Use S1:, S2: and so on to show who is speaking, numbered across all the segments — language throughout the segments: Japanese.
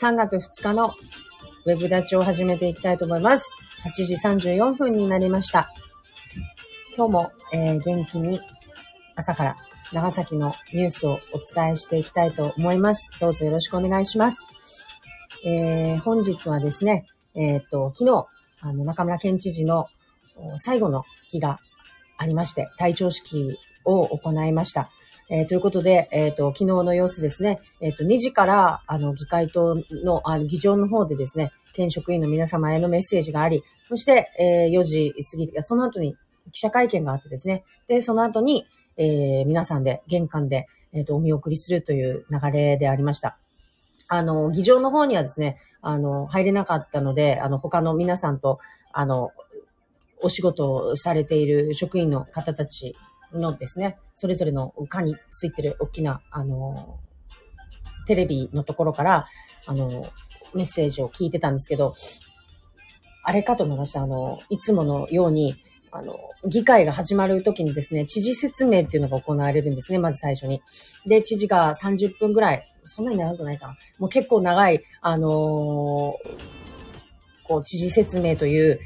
S1: 3月2日のウェブ立ちを始めていきたいと思います。8時34分になりました。今日も、えー、元気に朝から長崎のニュースをお伝えしていきたいと思います。どうぞよろしくお願いします。えー、本日はですね、えっ、と、昨日、あの、中村県知事の最後の日がありまして、体調式を行いました。えー、ということで、えっ、ー、と、昨日の様子ですね、えっ、ー、と、2時から、あの、議会党の、あの、議場の方でですね、県職員の皆様へのメッセージがあり、そして、えー、4時過ぎ、その後に記者会見があってですね、で、その後に、えー、皆さんで、玄関で、えっ、と、お見送りするという流れでありました。あの、議場の方にはですね、あの、入れなかったので、あの、他の皆さんと、あの、お仕事をされている職員の方たちのですね、それぞれの課についてる大きな、あの、テレビのところから、あの、メッセージを聞いてたんですけど、あれかと思いました。あの、いつものように、あの、議会が始まる時にですね、知事説明っていうのが行われるんですね、まず最初に。で、知事が30分ぐらい、そんなに長くないかな。もう結構長い、あのー、こう、知事説明という、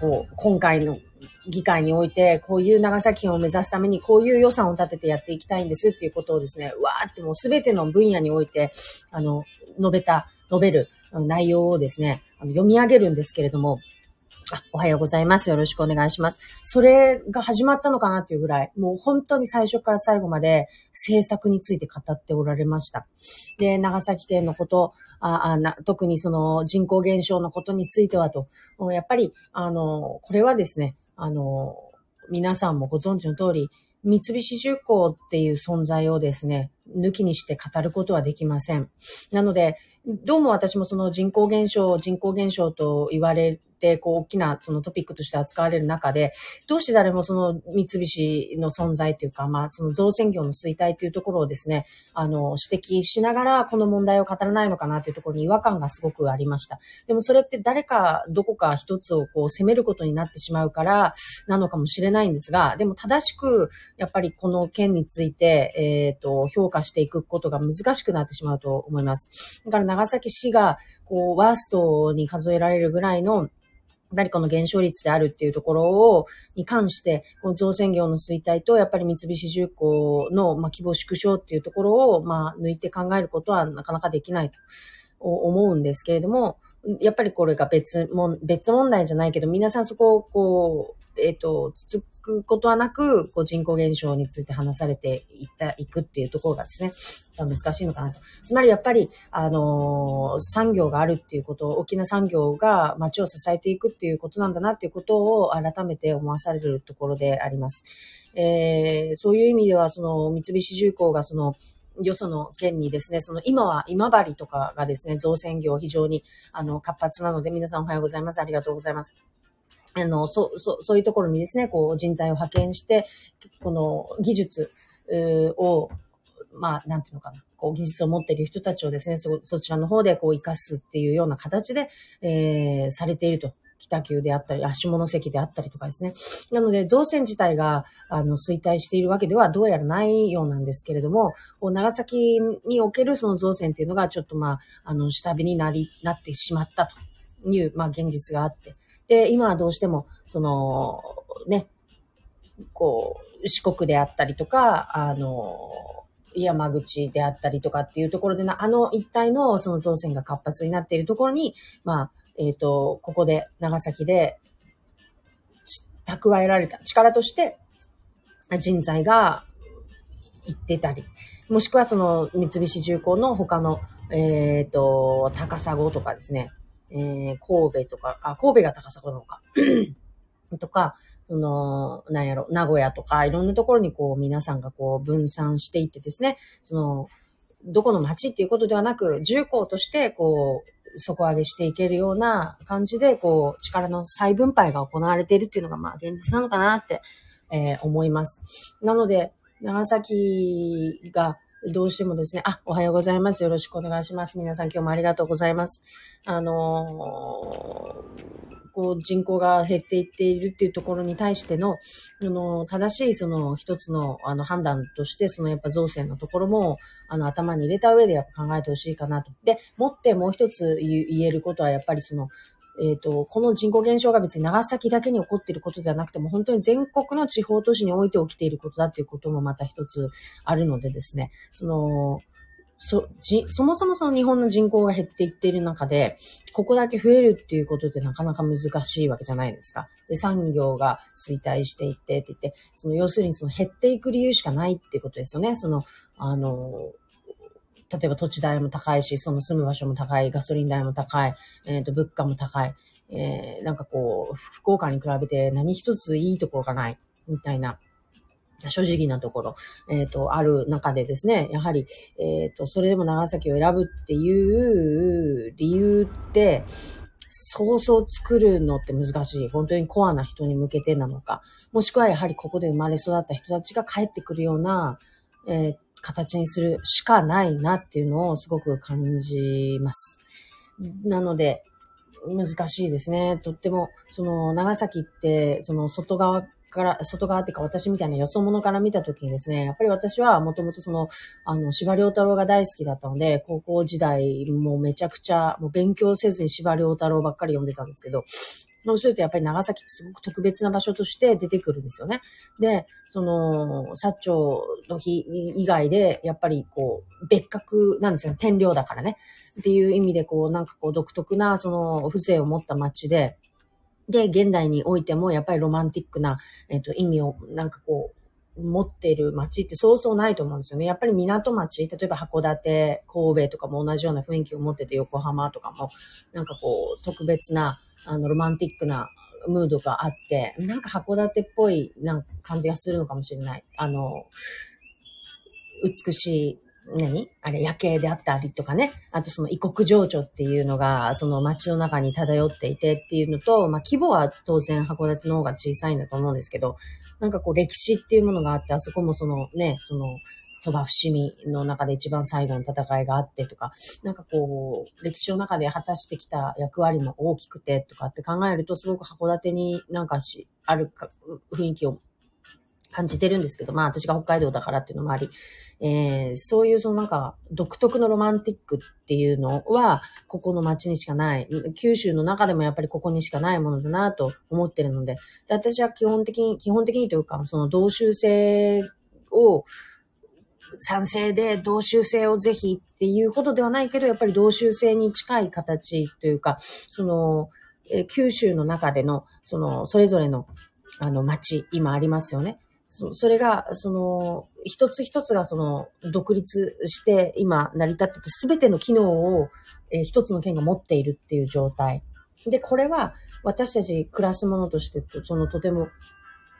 S1: こう、今回の議会において、こういう長崎県を目指すために、こういう予算を立ててやっていきたいんですっていうことをですね、わーってもうすべての分野において、あの、述べた、述べる内容をですね、あの読み上げるんですけれども、あ、おはようございます。よろしくお願いします。それが始まったのかなっていうぐらい、もう本当に最初から最後まで政策について語っておられました。で、長崎県のこと、ああな特にその人口減少のことについてはと、やっぱり、あの、これはですね、あの、皆さんもご存知の通り、三菱重工っていう存在をですね、抜きにして語ることはできません。なので、どうも私もその人口減少、人口減少と言われて、こう、大きなそのトピックとして扱われる中で、どうして誰もその三菱の存在というか、まあ、その造船業の衰退というところをですね、あの、指摘しながら、この問題を語らないのかなというところに違和感がすごくありました。でもそれって誰か、どこか一つをこう、責めることになってしまうから、なのかもしれないんですが、でも正しく、やっぱりこの件について、えっ、ー、と、評価していくことが難しくなってしまうと思います。だから長崎市が、こう、ワーストに数えられるぐらいの、やっぱりこの減少率であるっていうところを、に関して、この造船業の衰退と、やっぱり三菱重工の、まあ、規模縮小っていうところを、まあ、抜いて考えることはなかなかできないと思うんですけれども、やっぱりこれが別も、別問題じゃないけど、皆さんそこをこう、えっ、ー、と、つつくことはなく、こう人口減少について話されていった、いくっていうところがですね、難しいのかなと。つまりやっぱり、あのー、産業があるっていうこと、大きな産業が街を支えていくっていうことなんだなっていうことを改めて思わされるところであります。えー、そういう意味では、その三菱重工がその、よその県にですね、その今は今治とかがですね、造船業非常にあの活発なので、皆さんおはようございます。ありがとうございます。あの、そう、そう、そういうところにですね、こう人材を派遣して、この技術を、まあ、なんていうのかな、こう技術を持っている人たちをですね、そ、そちらの方でこう活かすっていうような形で、えー、されていると北九であったり、足下関であったりとかですね。なので、造船自体が、あの、衰退しているわけではどうやらないようなんですけれども、こう長崎におけるその造船っていうのが、ちょっとまあ、あの、下火になり、なってしまったという、まあ、現実があって。で、今はどうしても、その、ね、こう、四国であったりとか、あの、山口であったりとかっていうところでな、あの一帯のその造船が活発になっているところに、まあ、えっ、ー、と、ここで、長崎で、蓄えられた力として、人材が行ってたり、もしくはその三菱重工の他の、えっ、ー、と、高砂とかですね、えー、神戸とか、あ、神戸が高砂なのか、とか、その、なんやろ、名古屋とか、いろんなところにこう、皆さんがこう、分散していってですね、その、どこの町っていうことではなく、重工として、こう、底上げしていけるような感じで、こう、力の再分配が行われているっていうのが、まあ、現実なのかなって、えー、思います。なので、長崎が、どうしてもですね、あ、おはようございます。よろしくお願いします。皆さん今日もありがとうございます。あのーこう人口が減っていっているっていうところに対しての、あの、正しいその一つのあの判断として、そのやっぱ造成のところも、あの頭に入れた上でやっぱ考えてほしいかなと。で、もってもう一つ言えることはやっぱりその、えっ、ー、と、この人口減少が別に長崎だけに起こっていることではなくても、本当に全国の地方都市において起きていることだっていうこともまた一つあるのでですね、その、そ、じ、そもそもその日本の人口が減っていっている中で、ここだけ増えるっていうことってなかなか難しいわけじゃないですか。で、産業が衰退していってって言って、その要するにその減っていく理由しかないっていうことですよね。その、あの、例えば土地代も高いし、その住む場所も高い、ガソリン代も高い、えっ、ー、と、物価も高い。えー、なんかこう、福岡に比べて何一ついいところがない、みたいな。正直なところ、えっ、ー、と、ある中でですね、やはり、えっ、と、それでも長崎を選ぶっていう理由って、そうそう作るのって難しい。本当にコアな人に向けてなのか。もしくはやはりここで生まれ育った人たちが帰ってくるような、えー、形にするしかないなっていうのをすごく感じます。なので、難しいですね。とっても、その、長崎って、その、外側から、外側っていうか私みたいなよそ者から見たときにですね、やっぱり私はもともとその、あの、司馬遼太郎が大好きだったので、高校時代もめちゃくちゃ、もう勉強せずに司馬遼太郎ばっかり読んでたんですけど、そうするとやっぱり長崎ってすごく特別な場所として出てくるんですよね。で、その、薩長の日以外で、やっぱりこう、別格なんですよ。天領だからね。っていう意味で、こう、なんかこう、独特な、その、風情を持った街で、で、現代においても、やっぱりロマンティックな、えっ、と、意味を、なんかこう、持ってる街ってそうそうないと思うんですよね。やっぱり港町、例えば函館、神戸とかも同じような雰囲気を持ってて、横浜とかも、なんかこう、特別な、あの、ロマンティックなムードがあって、なんか函館っぽいなんか感じがするのかもしれない。あの、美しい、何？あれ、夜景であったりとかね。あとその異国情緒っていうのが、その街の中に漂っていてっていうのと、まあ規模は当然函館の方が小さいんだと思うんですけど、なんかこう歴史っていうものがあって、あそこもそのね、その、鳥羽伏見の中で一番最後の戦いがあってとか、なんかこう、歴史の中で果たしてきた役割も大きくてとかって考えると、すごく函館になんかし、あるか雰囲気を感じてるんですけど、まあ私が北海道だからっていうのもあり、えー、そういうそのなんか独特のロマンティックっていうのは、ここの街にしかない、九州の中でもやっぱりここにしかないものだなと思ってるので、で私は基本的に、基本的にというか、その同州性を、賛成で同州制をぜひっていうほどではないけど、やっぱり同州制に近い形というか、その、え九州の中での、その、それぞれの、あの、町、今ありますよね。そそれが、その、一つ一つがその、独立して今成り立ってて、すべての機能を、えー、一つの県が持っているっていう状態。で、これは、私たち暮らすものとして、そのとても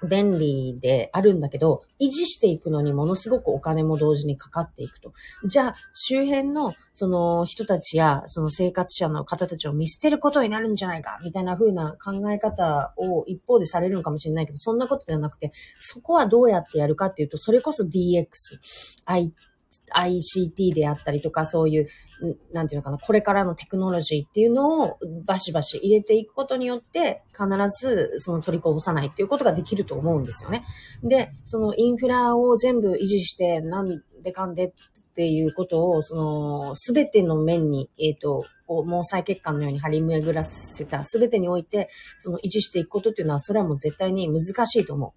S1: 便利であるんだけど、維持していくのにものすごくお金も同時にかかっていくと。じゃあ、周辺のその人たちや、その生活者の方たちを見捨てることになるんじゃないか、みたいな風な考え方を一方でされるのかもしれないけど、そんなことではなくて、そこはどうやってやるかっていうと、それこそ DX、IT ICT であったりとか、そういう、なんていうのかな、これからのテクノロジーっていうのをバシバシ入れていくことによって、必ずその取りこぼさないっていうことができると思うんですよね。で、そのインフラを全部維持して、なんでかんでっていうことを、その、すべての面に、えっ、ー、と、こう、毛細血管のように張り巡らせたすべてにおいて、その維持していくことっていうのは、それはもう絶対に難しいと思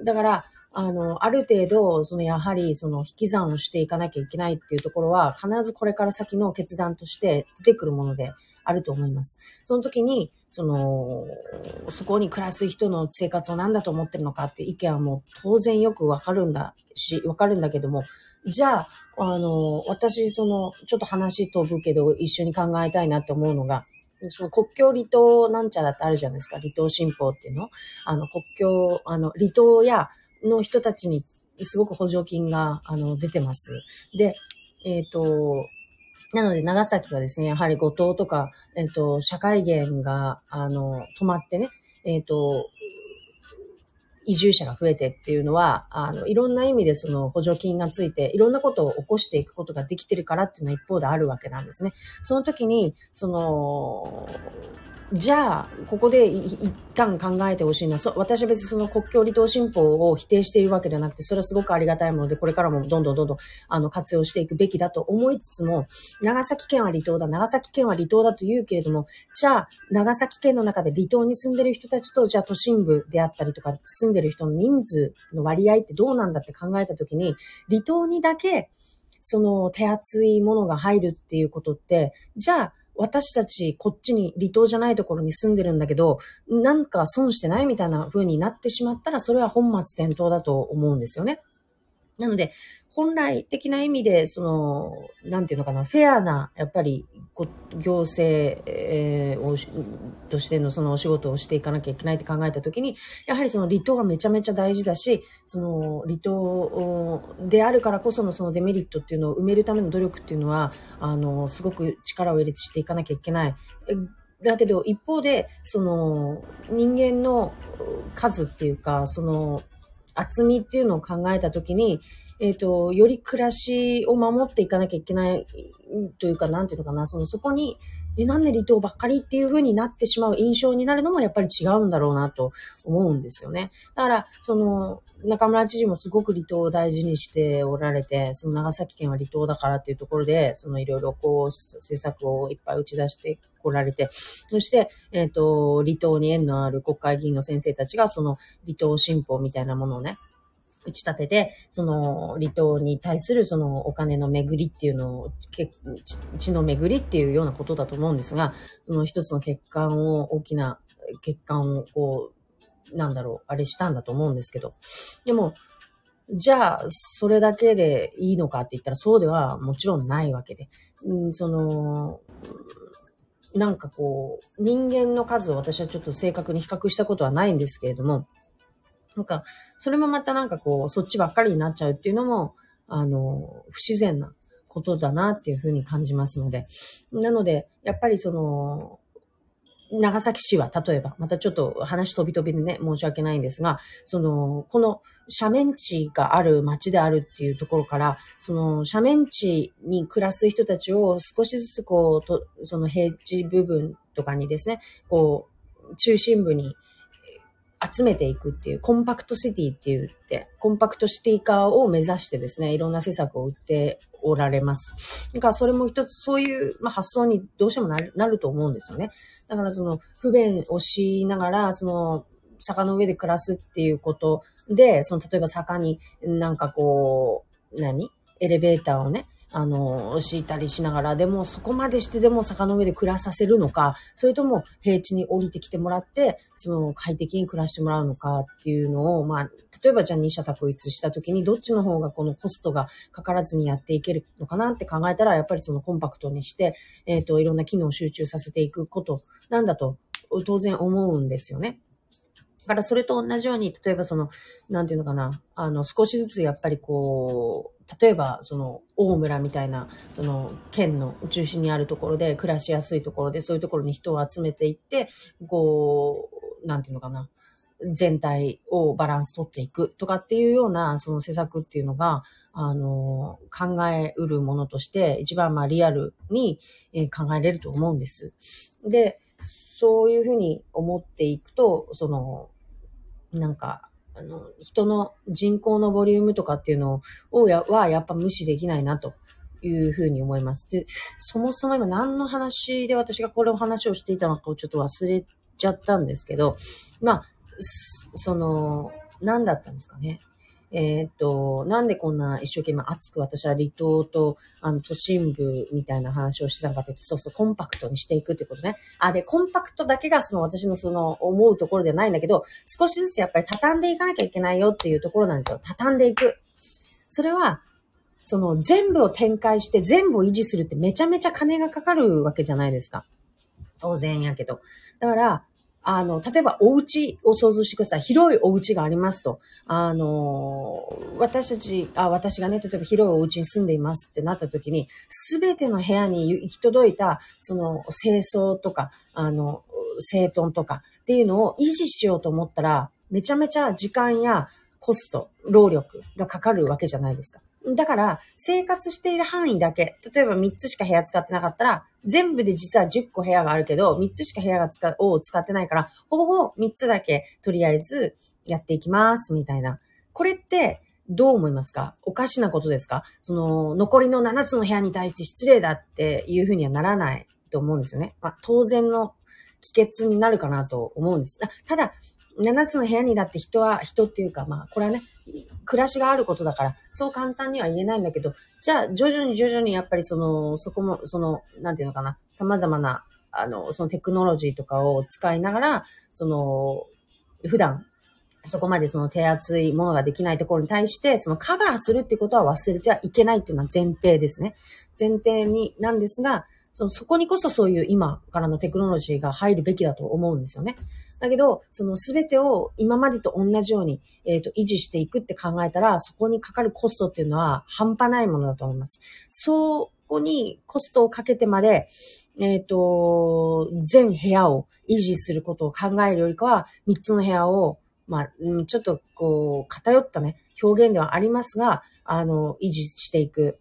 S1: う。だから、あの、ある程度、そのやはり、その引き算をしていかなきゃいけないっていうところは、必ずこれから先の決断として出てくるものであると思います。その時に、その、そこに暮らす人の生活を何だと思ってるのかって意見はもう当然よくわかるんだし、わかるんだけども、じゃあ、あの、私、その、ちょっと話飛ぶけど、一緒に考えたいなって思うのが、その国境離島なんちゃらってあるじゃないですか。離島新報っていうの。あの、国境、あの、離島やの人たちにすごく補助金が、あの、出てます。で、えっ、ー、と、なので、長崎はですね、やはり五島とか、えっ、ー、と、社会源が、あの、止まってね、えっ、ー、と、移住者が増えてっていうのは、あの、いろんな意味でその補助金がついて、いろんなことを起こしていくことができてるからっていうのは一方であるわけなんですね。その時に、その、じゃあ、ここで一旦考えてほしいのは、そ私は別にその国境離島新報を否定しているわけではなくて、それはすごくありがたいもので、これからもどんどんどんどんあの活用していくべきだと思いつつも、長崎県は離島だ、長崎県は離島だと言うけれども、じゃあ、長崎県の中で離島に住んでる人たちと、じゃあ都心部であったりとか、住んでる人の人数の割合ってどうなんだって考えたときに、離島にだけ、その手厚いものが入るっていうことって、じゃあ、私たちこっちに離島じゃないところに住んでるんだけど、なんか損してないみたいな風になってしまったら、それは本末転倒だと思うんですよね。なので、本来的な意味で、その、なんていうのかな、フェアな、やっぱり、行政、えー、をとしてのそのお仕事をしていかなきゃいけないって考えたときに、やはりその離島がめちゃめちゃ大事だし、その離島であるからこそのそのデメリットっていうのを埋めるための努力っていうのは、あの、すごく力を入れてしていかなきゃいけない。だけど、一方で、その、人間の数っていうか、その、厚みっていうのを考えたときに、えっ、ー、と、より暮らしを守っていかなきゃいけないというか、なんていうのかな、その、そこに、え、なんで離島ばっかりっていう風になってしまう印象になるのもやっぱり違うんだろうなと思うんですよね。だから、その、中村知事もすごく離島を大事にしておられて、その長崎県は離島だからっていうところで、そのいろいろこう、政策をいっぱい打ち出してこられて、そして、えっ、ー、と、離島に縁のある国会議員の先生たちが、その離島新報みたいなものをね、打ち立てて、その離島に対するそのお金の巡りっていうのを、血の巡りっていうようなことだと思うんですが、その一つの欠陥を、大きな欠陥をこう、なんだろう、あれしたんだと思うんですけど。でも、じゃあ、それだけでいいのかって言ったらそうではもちろんないわけで。うん、その、なんかこう、人間の数を私はちょっと正確に比較したことはないんですけれども、なんか、それもまたなんかこう、そっちばっかりになっちゃうっていうのも、あの、不自然なことだなっていうふうに感じますので。なので、やっぱりその、長崎市は、例えば、またちょっと話飛び飛びでね、申し訳ないんですが、その、この斜面地がある町であるっていうところから、その斜面地に暮らす人たちを少しずつこう、とその平地部分とかにですね、こう、中心部に集めていくっていう、コンパクトシティって言って、コンパクトシティ化を目指してですね、いろんな施策を売っておられます。だからそれも一つそういう、まあ、発想にどうしてもなるなると思うんですよね。だからその不便をしながら、その坂の上で暮らすっていうことで、その例えば坂になんかこう、何？エレベーターをね、あの、敷いたりしながら、でもそこまでしてでも坂の上で暮らさせるのか、それとも平地に降りてきてもらって、その快適に暮らしてもらうのかっていうのを、まあ、例えばじゃあ二者択一した時にどっちの方がこのコストがかからずにやっていけるのかなって考えたら、やっぱりそのコンパクトにして、えっ、ー、と、いろんな機能を集中させていくことなんだと当然思うんですよね。だからそれと同じように、例えばその、なんていうのかな、あの、少しずつやっぱりこう、例えばその、大村みたいな、その、県の中心にあるところで暮らしやすいところで、そういうところに人を集めていって、こう、なんていうのかな、全体をバランス取っていくとかっていうような、その施策っていうのが、あの、考えうるものとして、一番まあリアルに考えれると思うんです。で、そういうふうに思っていくと、その、なんか、あの、人の人口のボリュームとかっていうのを、はやっぱ無視できないなというふうに思います。で、そもそも今何の話で私がこれを話をしていたのかをちょっと忘れちゃったんですけど、まあ、その、何だったんですかね。えっ、と、なんでこんな一生懸命熱く私は離島と、あの、都心部みたいな話をしてたのかというと、そうそう、コンパクトにしていくってことね。あ、で、コンパクトだけがその私のその思うところではないんだけど、少しずつやっぱり畳んでいかなきゃいけないよっていうところなんですよ。畳んでいく。それは、その全部を展開して全部を維持するってめちゃめちゃ金がかかるわけじゃないですか。当然やけど。だから、あの、例えばお家を想像してください。広いお家がありますと。あの、私たち、あ、私がね、例えば広いお家に住んでいますってなった時に、すべての部屋に行き届いた、その、清掃とか、あの、整頓とかっていうのを維持しようと思ったら、めちゃめちゃ時間やコスト、労力がかかるわけじゃないですか。だから、生活している範囲だけ、例えば3つしか部屋使ってなかったら、全部で実は10個部屋があるけど、3つしか部屋が使を使ってないから、ほぼほぼ3つだけ、とりあえずやっていきます、みたいな。これって、どう思いますか？おかしなことですか？その、残りの7つの部屋に対して失礼だっていうふうにはならないと思うんですよね。まあ、当然の帰結になるかなと思うんです。ただ、7つの部屋にだって人は、人っていうか、まあ、これはね、暮らしがあることだから、そう簡単には言えないんだけど、じゃあ、徐々に徐々にやっぱりその、そこも、その、なんていうのかな、様々な、あの、そのテクノロジーとかを使いながら、その、普段、そこまでその手厚いものができないところに対して、そのカバーするってことは忘れてはいけないっていうのは前提ですね。前提に、なんですが、そのそこにこそそういう今からのテクノロジーが入るべきだと思うんですよね。だけど、その全てを今までと同じように、えっ、ー、と、維持していくって考えたら、そこにかかるコストっていうのは半端ないものだと思います。そこにコストをかけてまで、えっ、ー、と、全部屋を維持することを考えるよりかは、3つの部屋を、まあ、ちょっとこう、偏ったね、表現ではありますが、あの、維持していく。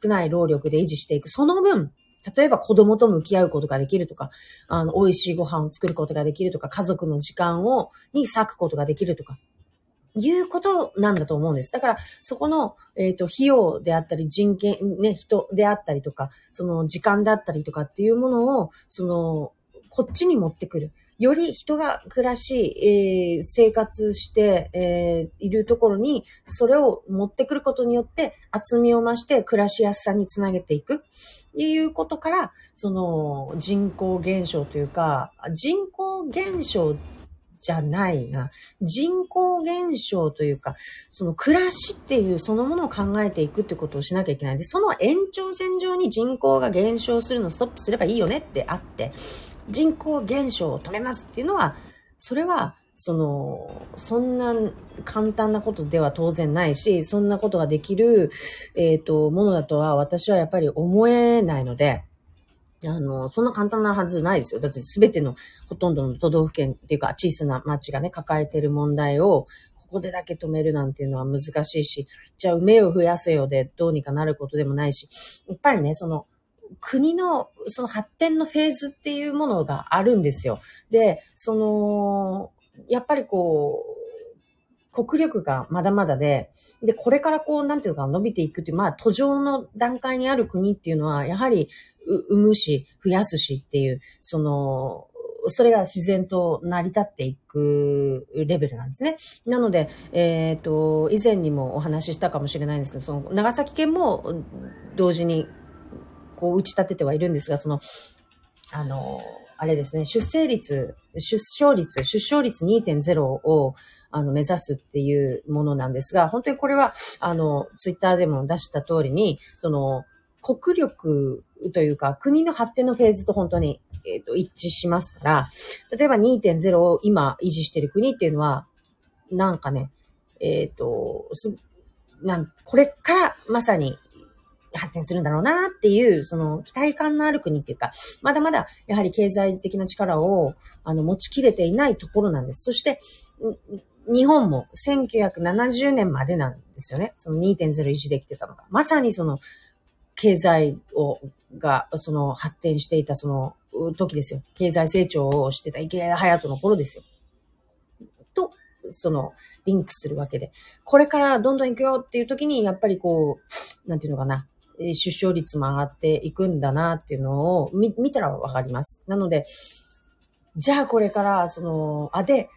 S1: 少ない労力で維持していく。その分、例えば子供と向き合うことができるとか、あの、美味しいご飯を作ることができるとか、家族の時間を、に割くことができるとか、いうことなんだと思うんです。だから、そこの、えっ、ー、と、費用であったり、人権、ね、人であったりとか、その時間だったりとかっていうものを、その、こっちに持ってくる。より人が暮らし、えー、生活して、えー、いるところに、それを持ってくることによって、厚みを増して暮らしやすさにつなげていく。っていうことから、その人口減少というか、人口減少じゃないな。人口減少というか、その暮らしっていうそのものを考えていくってことをしなきゃいけない。で、その延長線上に人口が減少するのをストップすればいいよねってあって、人口減少を止めますっていうのは、それは、その、そんな簡単なことでは当然ないし、そんなことができる、えっ、ー、と、ものだとは私はやっぱり思えないので、あの、そんな簡単なはずないですよ。だって全てのほとんどの都道府県っていうか小さな町がね、抱えてる問題を、ここでだけ止めるなんていうのは難しいし、じゃあ梅を増やせよでどうにかなることでもないし、やっぱりね、その、国のその発展のフェーズっていうものがあるんですよ。で、その、やっぱりこう、国力がまだまだで、で、これからこう、なんていうか伸びていくっていう、まあ、途上の段階にある国っていうのは、やはり、生むし、増やすしっていう、その、それが自然と成り立っていくレベルなんですね。なので、えっ、ー、と、以前にもお話ししたかもしれないんですけど、その、長崎県も同時にこう打ち立ててはいるんですが、その、あの、あれですね、出生率、出生率、出生率2.0を、あの、目指すっていうものなんですが、本当にこれは、あの、ツイッターでも出した通りに、その、国力というか、国の発展のフェーズと本当に、えっ、ー、と、一致しますから、例えば2.0を今維持している国っていうのは、なんかね、えっ、ー、と、す、なん、これからまさに発展するんだろうなっていう、その期待感のある国っていうか、まだまだやはり経済的な力を、あの、持ちきれていないところなんです。そして、日本も1970年までなんですよね。その2.0維持できてたのが。まさにその、経済を、が、その発展していたその時ですよ。経済成長をしてた池谷隼人の頃ですよ。と、その、リンクするわけで。これからどんどん行くよっていう時に、やっぱりこう、なんていうのかな。出生率も上がっていくんだなっていうのを見見たらわかります。なので、じゃあこれから、その、あ、で、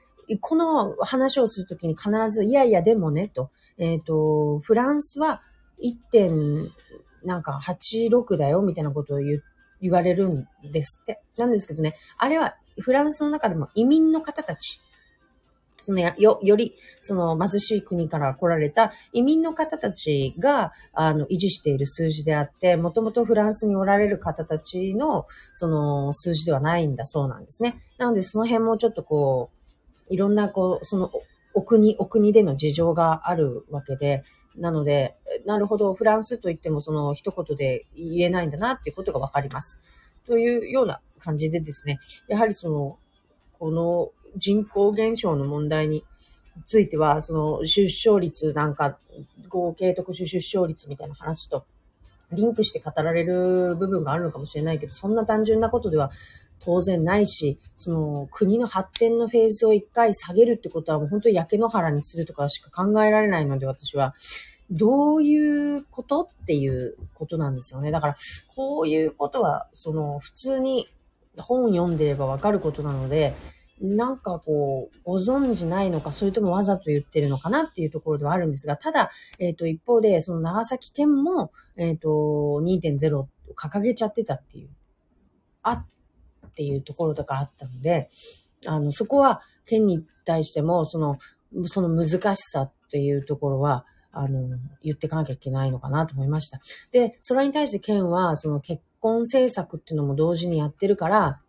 S1: この話をするときに必ず、いやいやでもね、と、えっ、ー、と、フランスは1点、なんか86だよ、みたいなことを言言われるんですって。なんですけどね、あれはフランスの中でも移民の方たちそのよ、より、その貧しい国から来られた移民の方たちが、あの、維持している数字であって、もともとフランスにおられる方たちの、その、数字ではないんだそうなんですね。なので、その辺もちょっとこう、いろんな、こう、その、お国、お国での事情があるわけで、なので、なるほど、フランスといってもその一言で言えないんだなっていうことがわかります。というような感じでですね、やはりその、この人口減少の問題については、その出生率なんか、合計特殊出生率みたいな話と、リンクして語られる部分があるのかもしれないけど、そんな単純なことでは当然ないし、その国の発展のフェーズを一回下げるってことはもう本当に焼け野原にするとかしか考えられないので私は、どういうことっていうことなんですよね。だから、こういうことは、その普通に本読んでればわかることなので、なんかこう、ご存知ないのか、それともわざと言ってるのかなっていうところではあるんですが、ただ、えっ、ー、と、一方で、その長崎県も、えっ、ー、と、2.0を掲げちゃってたっていう、あっていうところとかあったので、あの、そこは県に対しても、その、その難しさっていうところは、あの、言っていかなきゃいけないのかなと思いました。で、それに対して県は、その結婚政策っていうのも同時にやってるから、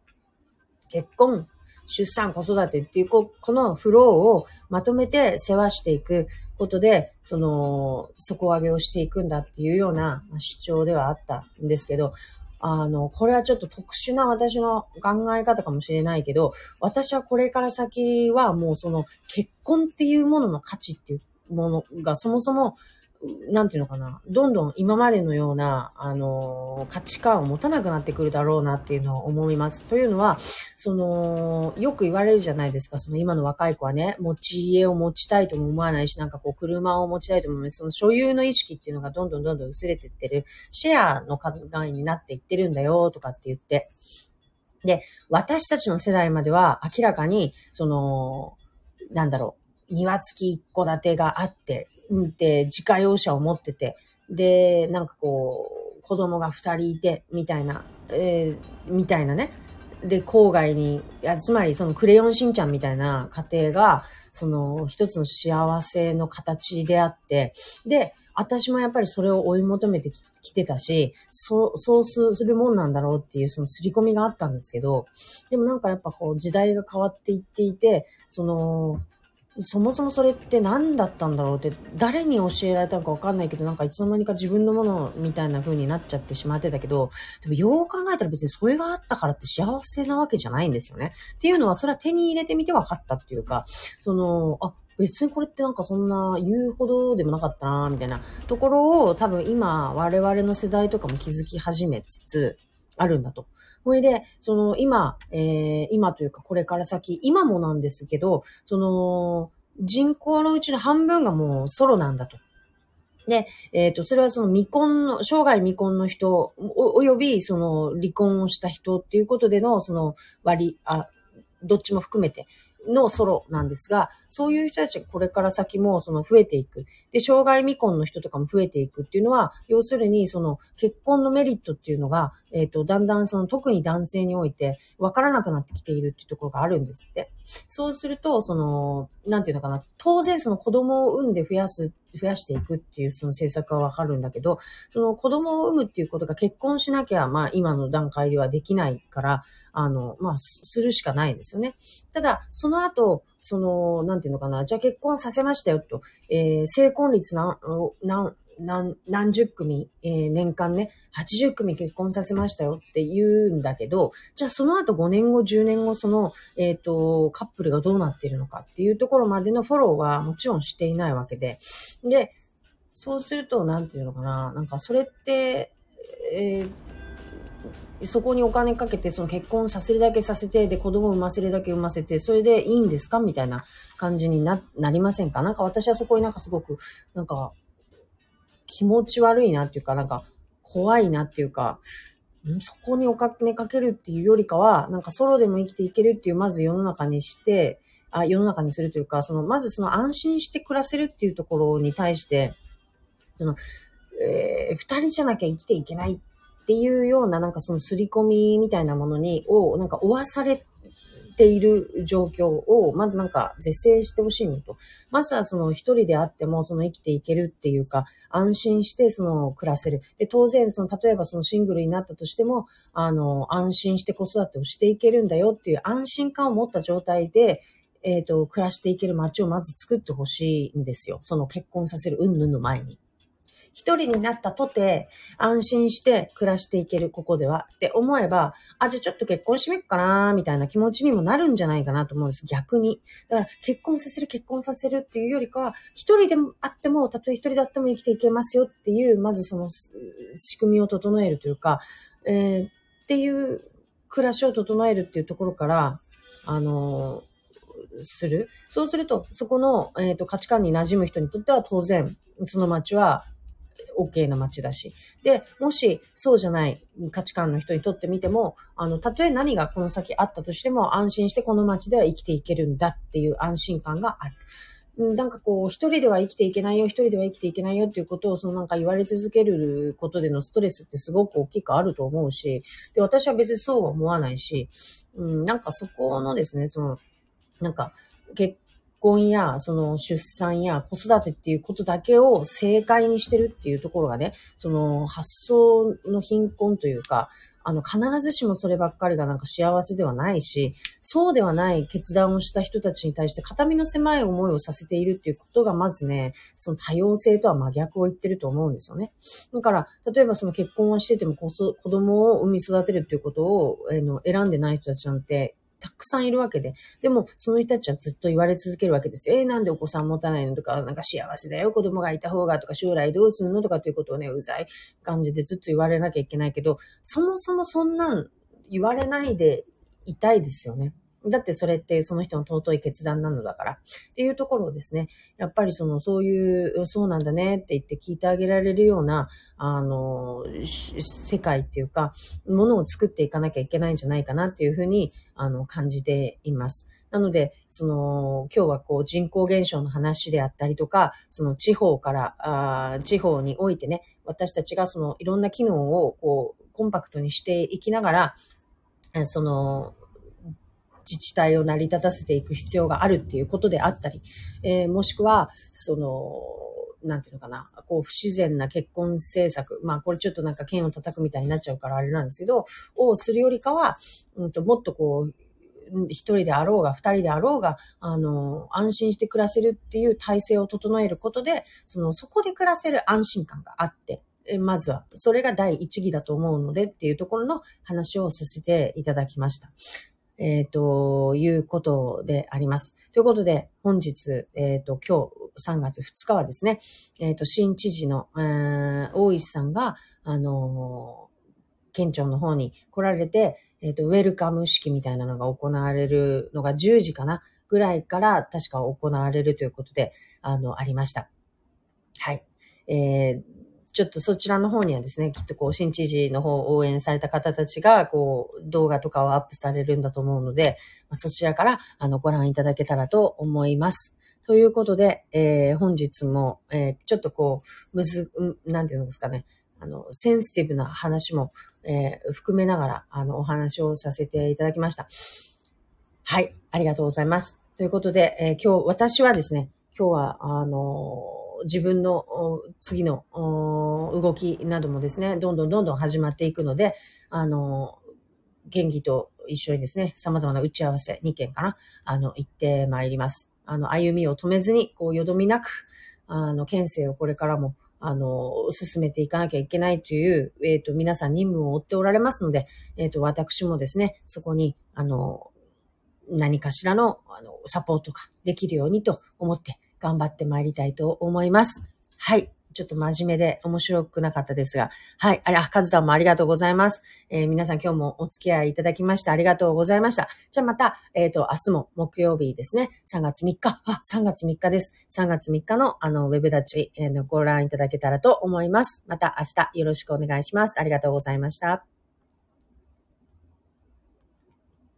S1: 結婚、出産、子育てっていう、このフローをまとめて世話していくことで、その、底上げをしていくんだっていうような主張ではあったんですけど、あの、これはちょっと特殊な私の考え方かもしれないけど、私はこれから先はもうその結婚っていうものの価値っていうものがそもそもなんていうのかな、どんどん今までのような、あの、価値観を持たなくなってくるだろうなっていうのを思います。というのは、その、よく言われるじゃないですか、その今の若い子はね、持ち家を持ちたいとも思わないし、なんかこう、車を持ちたいとも思います。その所有の意識っていうのがどんどんどんどん薄れてってる、シェアの考えになっていってるんだよ、とかって言って。で、私たちの世代までは明らかに、その、なんだろう、庭付き一戸建てがあって、で、自家用車を持ってて、で、なんかこう、子供が二人いて、みたいな、えー、みたいなね。で、郊外に、いや、つまりそのクレヨンしんちゃんみたいな家庭が、その一つの幸せの形であって、で、私もやっぱりそれを追い求めてきてたし、そう、そうするもんなんだろうっていうその刷り込みがあったんですけど、でもなんかやっぱこう時代が変わっていっていて、その、そもそもそれって何だったんだろうって、誰に教えられたのかわかんないけど、なんかいつの間にか自分のものみたいな風になっちゃってしまってたけど、でもよう考えたら別にそれがあったからって幸せなわけじゃないんですよね。っていうのは、それは手に入れてみて分かったっていうか、その、あ、別にこれってなんかそんな言うほどでもなかったなみたいなところを多分今我々の世代とかも気づき始めつつあるんだと。ほいで、その今、えー、今というかこれから先、今もなんですけど、その、人口のうちの半分がもうソロなんだと。で、えっ、ー、と、それはその未婚の、生涯未婚の人お、よびその離婚をした人っていうことでの、その割、あ、どっちも含めてのソロなんですが、そういう人たちがこれから先もその増えていく。で、障害未婚の人とかも増えていくっていうのは、要するにその結婚のメリットっていうのが、えっ、ー、と、だんだんその特に男性において分からなくなってきているっていうところがあるんですって。そうすると、その、なんていうのかな、当然その子供を産んで増やす増やしていくっていうその政策はわかるんだけど、その子供を産むっていうことが結婚しなきゃ、まあ今の段階ではできないから、あの、まあするしかないんですよね。ただ、その後、その、なんていうのかな、じゃあ結婚させましたよと、えー、成婚率な、な、何、何十組、えー、年間ね、80組結婚させましたよって言うんだけど、じゃあその後5年後、10年後、その、えっ、ー、と、カップルがどうなっているのかっていうところまでのフォローはもちろんしていないわけで、で、そうすると、なんていうのかな、なんかそれって、えーそこにお金かけて、その結婚させるだけさせて、で、子供産ませるだけ産ませて、それでいいんですかみたいな感じにな、なりませんか？なんか私はそこになんかすごく、なんか、気持ち悪いなっていうか、なんか怖いなっていうか、そこにお金かけるっていうよりかは、なんかソロでも生きていけるっていう、まず世の中にして、あ、世の中にするというか、その、まずその安心して暮らせるっていうところに対して、その、えー、二人じゃなきゃ生きていけないっていうような、なんかその刷り込みみたいなものに、を、なんか追わされている状況を、まずなんか是正してほしいのと。まずはその一人であっても、その生きていけるっていうか、安心してその暮らせる。で、当然その、例えばそのシングルになったとしても、あの、安心して子育てをしていけるんだよっていう安心感を持った状態で、えっ、ー、と、暮らしていける街をまず作ってほしいんですよ。その結婚させる云々の前に。一人になったとて、安心して暮らしていける、ここでは。って思えば、あ、じゃあちょっと結婚してみっかな、みたいな気持ちにもなるんじゃないかなと思うんです。逆に。だから、結婚させる、結婚させるっていうよりかは、一人であっても、たとえ一人だっても生きていけますよっていう、まずその仕組みを整えるというか、えー、っていう暮らしを整えるっていうところから、あのー、する。そうすると、そこの、えっ、ー、と、価値観に馴染む人にとっては当然、その街は OK な街だし。で、もしそうじゃない価値観の人にとってみても、あの、たとえ何がこの先あったとしても安心してこの街では生きていけるんだっていう安心感がある。なんかこう、一人では生きていけないよ、一人では生きていけないよっていうことを、そのなんか言われ続けることでのストレスってすごく大きくあると思うし、で、私は別にそうは思わないし、うん、なんかそこのですね、その、なんか、結婚や、その出産や子育てっていうことだけを正解にしてるっていうところがね、その発想の貧困というか、あの、必ずしもそればっかりがなんか幸せではないし、そうではない決断をした人たちに対して肩身の狭い思いをさせているっていうことがまずね、その多様性とは真逆を言ってると思うんですよね。だから、例えばその結婚をしてても子供を産み育てるっていうことを、え、の選んでない人たちなんて、たくさんいるわけで。でも、その人たちはずっと言われ続けるわけですえー、なんでお子さん持たないのとか、なんか幸せだよ、子供がいた方がとか、将来どうするのとかっていうことをね、うざい感じでずっと言われなきゃいけないけど、そもそもそんなん言われないでいたいですよね。だってそれってその人の尊い決断なのだから。っていうところをですね、やっぱりその、そういう、そうなんだねって言って聞いてあげられるような、あの、世界っていうか、ものを作っていかなきゃいけないんじゃないかなっていうふうに、あの、感じています。なので、その、今日はこう人口減少の話であったりとか、その地方から、あ地方においてね、私たちがそのいろんな機能をこう、コンパクトにしていきながら、その、自治体を成り立たせていく必要があるっていうことであったり、えー、もしくは、その、なんていうのかな、こう、不自然な結婚政策、まあ、これちょっとなんか剣を叩くみたいになっちゃうからあれなんですけど、をするよりかは、うんと、もっとこう、一人であろうが二人であろうが、あの、安心して暮らせるっていう体制を整えることで、その、そこで暮らせる安心感があって、まずは、それが第一義だと思うのでっていうところの話をさせていただきました。えっ、ー、と、いうことであります。ということで、本日、えっ、ー、と、今日3月2日はですね、えっ、ー、と、新知事の、えー、大石さんが、あの県庁の方に来られて、えっ、と、ウェルカム式みたいなのが行われるのが10時かなぐらいから確か行われるということで、あの、ありました。はい。えー、ちょっとそちらの方にはですね、きっとこう、新知事の方を応援された方たちが、こう、動画とかをアップされるんだと思うので、ま、そちらから、あの、ご覧いただけたらと思います。ということで、えー、本日も、えー、ちょっとこう、むず、なんていうんですかね、あの、センシティブな話も、えー、含めながら、あの、お話をさせていただきました。はい、ありがとうございます。ということで、え、今日、私はですね、今日は、あの自分の次の動きなどもですね、どんどんどんどん始まっていくので、あの、元気と一緒にですね、様々な打ち合わせ2件かな、あの、行ってまいります。あの、歩みを止めずに、こう、よどみなく、あの、県政をこれからも、あの、進めていかなきゃいけないという、えっ、ー、と、皆さん任務を負っておられますので、えっ、ー、と、私もですね、そこに、あの、何かしらの、あの、サポートができるようにと思って、頑張って参りたいと思います。はい。ちょっと真面目で面白くなかったですが。はい。あれ、あ、カズさんもありがとうございます。えー、皆さん今日もお付き合いいただきましてありがとうございました。じゃあまた、えっ、ー、と、明日も木曜日ですね。3月3日。あ、3月3日です。3月3日のあの、ウェブ立ち、えー、ご覧いただけたらと思います。また明日よろしくお願いします。ありがとうございました。